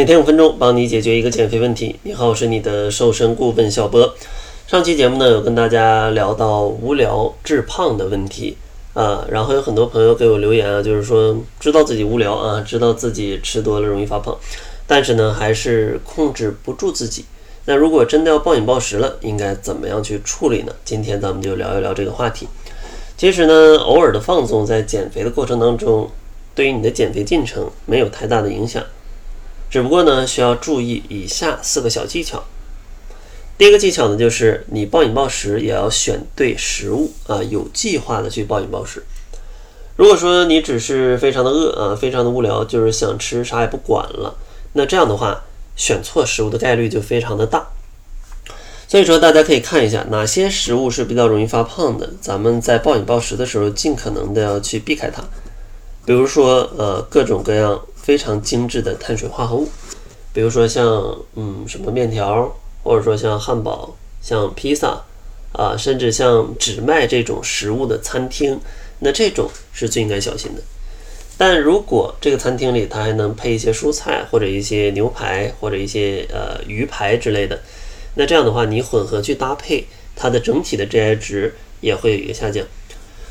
每天五分钟，帮你解决一个减肥问题。你好，我是你的瘦身顾问小波。上期节目呢，有跟大家聊到无聊致胖的问题啊，然后有很多朋友给我留言啊，就是说知道自己无聊啊，知道自己吃多了容易发胖，但是呢，还是控制不住自己。那如果真的要暴饮暴食了，应该怎么样去处理呢？今天咱们就聊一聊这个话题。其实呢，偶尔的放纵在减肥的过程当中，对于你的减肥进程没有太大的影响，只不过呢，需要注意以下四个小技巧。第一个技巧呢，就是你暴饮暴食也要选对食物啊，有计划的去暴饮暴食。如果说你只是非常的饿啊，非常的无聊，就是想吃啥也不管了，那这样的话，选错食物的概率就非常的大。所以说，大家可以看一下哪些食物是比较容易发胖的，咱们在暴饮暴食的时候，尽可能的要去避开它。比如说，呃，各种各样非常精致的碳水化合物，比如说像嗯什么面条。或者说像汉堡、像披萨啊，甚至像只卖这种食物的餐厅，那这种是最应该小心的。但如果这个餐厅里它还能配一些蔬菜，或者一些牛排，或者一些呃鱼排之类的，那这样的话你混合去搭配，它的整体的 GI 值也会有一个下降。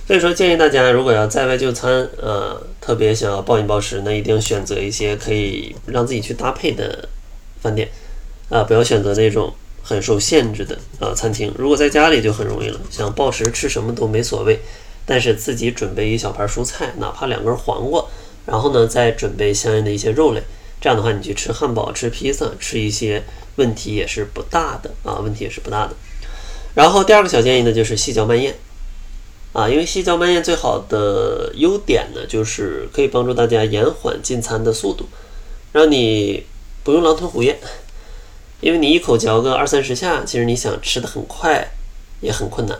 所以说建议大家，如果要在外就餐，呃，特别想要暴饮暴食，那一定选择一些可以让自己去搭配的饭店。啊，不要选择那种很受限制的啊餐厅。如果在家里就很容易了，想暴食吃什么都没所谓，但是自己准备一小盘蔬菜，哪怕两根黄瓜，然后呢再准备相应的一些肉类，这样的话你去吃汉堡、吃披萨、吃一些问题也是不大的啊，问题也是不大的。然后第二个小建议呢就是细嚼慢咽啊，因为细嚼慢咽最好的优点呢就是可以帮助大家延缓进餐的速度，让你不用狼吞虎咽。因为你一口嚼个二三十下，其实你想吃的很快也很困难，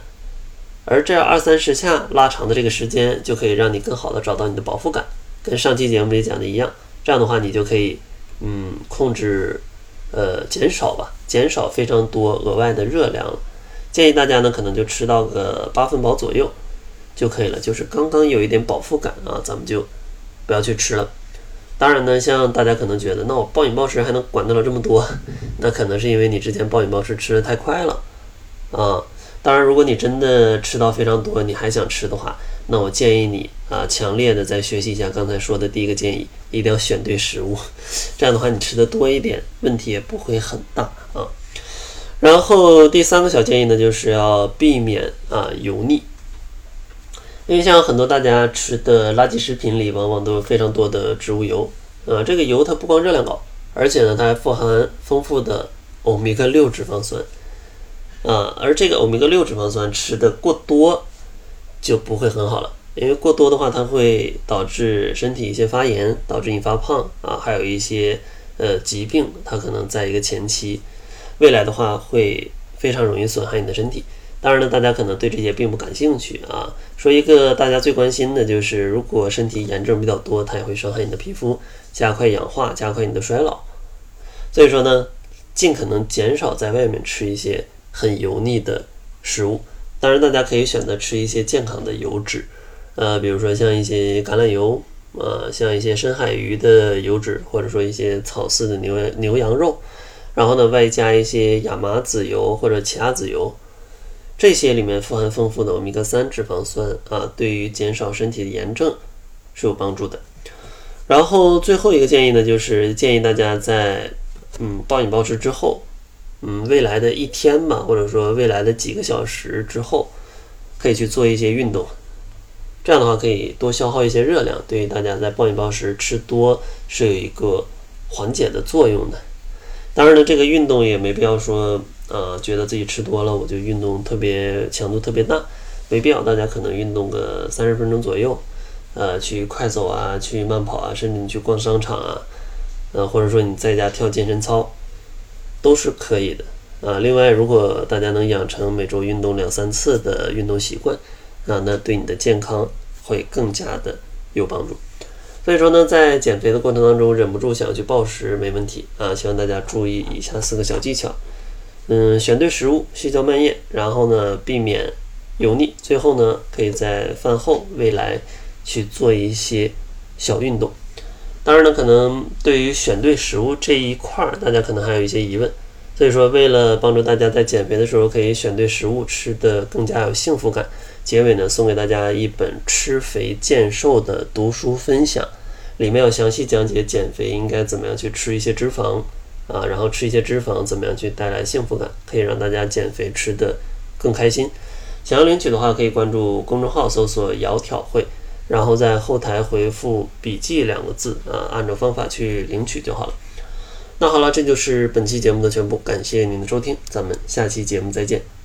而这二三十下拉长的这个时间，就可以让你更好的找到你的饱腹感，跟上期节目里讲的一样。这样的话，你就可以嗯控制呃减少吧，减少非常多额外的热量。建议大家呢，可能就吃到个八分饱左右就可以了，就是刚刚有一点饱腹感啊，咱们就不要去吃了。当然呢，像大家可能觉得，那我暴饮暴食还能管得了这么多？那可能是因为你之前暴饮暴食吃的太快了啊。当然，如果你真的吃到非常多，你还想吃的话，那我建议你啊，强烈的再学习一下刚才说的第一个建议，一定要选对食物。这样的话，你吃的多一点，问题也不会很大啊。然后第三个小建议呢，就是要避免啊油腻。因为像很多大家吃的垃圾食品里，往往都有非常多的植物油，呃，这个油它不光热量高，而且呢，它还富含丰富的欧米伽六脂肪酸，啊，而这个欧米伽六脂肪酸吃的过多就不会很好了，因为过多的话，它会导致身体一些发炎，导致你发胖啊，还有一些呃疾病，它可能在一个前期，未来的话会非常容易损害你的身体。当然呢，大家可能对这些并不感兴趣啊。说一个大家最关心的就是，如果身体炎症比较多，它也会伤害你的皮肤，加快氧化，加快你的衰老。所以说呢，尽可能减少在外面吃一些很油腻的食物。当然，大家可以选择吃一些健康的油脂，呃，比如说像一些橄榄油，呃，像一些深海鱼的油脂，或者说一些草饲的牛牛羊肉，然后呢，外加一些亚麻籽油或者其他籽油。这些里面富含丰富的欧米伽三脂肪酸啊，对于减少身体的炎症是有帮助的。然后最后一个建议呢，就是建议大家在嗯暴饮暴食之后，嗯未来的一天吧，或者说未来的几个小时之后，可以去做一些运动。这样的话可以多消耗一些热量，对于大家在暴饮暴食吃多是有一个缓解的作用的。当然了，这个运动也没必要说。呃，觉得自己吃多了，我就运动特别强度特别大，没必要。大家可能运动个三十分钟左右，呃，去快走啊，去慢跑啊，甚至你去逛商场啊，呃，或者说你在家跳健身操，都是可以的。啊，另外，如果大家能养成每周运动两三次的运动习惯，啊，那对你的健康会更加的有帮助。所以说呢，在减肥的过程当中，忍不住想要去暴食没问题啊，希望大家注意以下四个小技巧。嗯，选对食物，细嚼慢咽，然后呢，避免油腻，最后呢，可以在饭后未来去做一些小运动。当然呢，可能对于选对食物这一块儿，大家可能还有一些疑问。所以说，为了帮助大家在减肥的时候可以选对食物，吃的更加有幸福感，结尾呢送给大家一本《吃肥健瘦》的读书分享，里面有详细讲解减肥应该怎么样去吃一些脂肪啊，然后吃一些脂肪怎么样去带来幸福感，可以让大家减肥吃得更开心。想要领取的话，可以关注公众号搜索“窈窕会”，然后在后台回复“笔记”两个字啊，按照方法去领取就好了。那好了，这就是本期节目的全部，感谢您的收听，咱们下期节目再见。